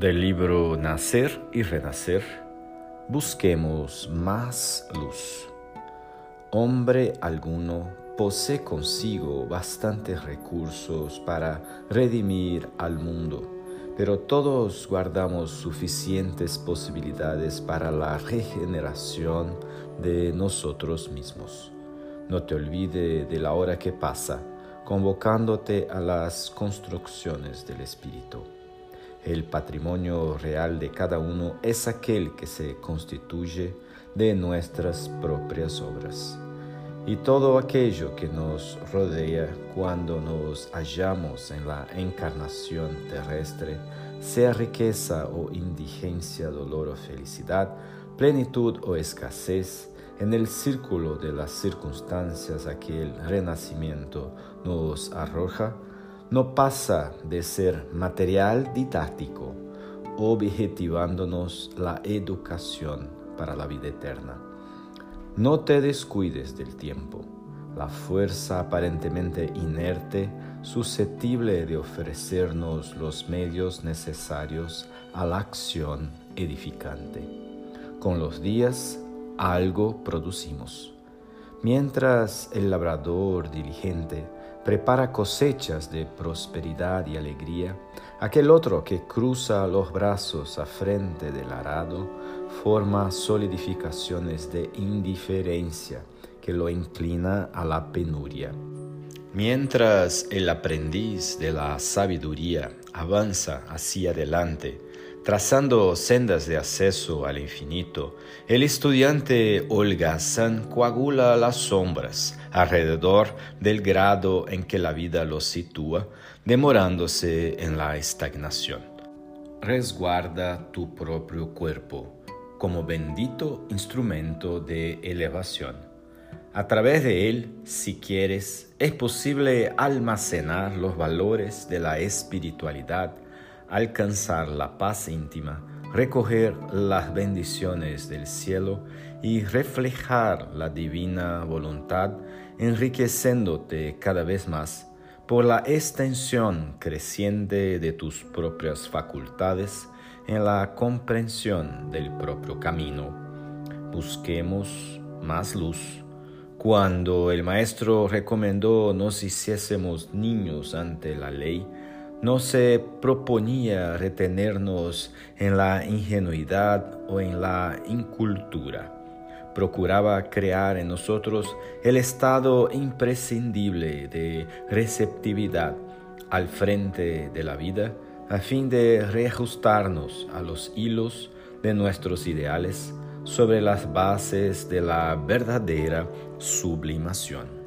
Del libro Nacer y Renacer, busquemos más luz. Hombre alguno posee consigo bastantes recursos para redimir al mundo, pero todos guardamos suficientes posibilidades para la regeneración de nosotros mismos. No te olvides de la hora que pasa, convocándote a las construcciones del Espíritu. El patrimonio real de cada uno es aquel que se constituye de nuestras propias obras. Y todo aquello que nos rodea cuando nos hallamos en la encarnación terrestre, sea riqueza o indigencia, dolor o felicidad, plenitud o escasez, en el círculo de las circunstancias a que el renacimiento nos arroja, no pasa de ser material didáctico, objetivándonos la educación para la vida eterna. No te descuides del tiempo, la fuerza aparentemente inerte, susceptible de ofrecernos los medios necesarios a la acción edificante. Con los días algo producimos. Mientras el labrador diligente prepara cosechas de prosperidad y alegría, aquel otro que cruza los brazos a frente del arado forma solidificaciones de indiferencia que lo inclina a la penuria. Mientras el aprendiz de la sabiduría avanza hacia adelante, Trazando sendas de acceso al infinito, el estudiante holgazán coagula las sombras alrededor del grado en que la vida lo sitúa, demorándose en la estagnación. Resguarda tu propio cuerpo como bendito instrumento de elevación. A través de él, si quieres, es posible almacenar los valores de la espiritualidad, alcanzar la paz íntima, recoger las bendiciones del cielo y reflejar la divina voluntad, enriqueciéndote cada vez más por la extensión creciente de tus propias facultades en la comprensión del propio camino. Busquemos más luz. Cuando el Maestro recomendó nos hiciésemos niños ante la ley, no se proponía retenernos en la ingenuidad o en la incultura. Procuraba crear en nosotros el estado imprescindible de receptividad al frente de la vida a fin de reajustarnos a los hilos de nuestros ideales sobre las bases de la verdadera sublimación.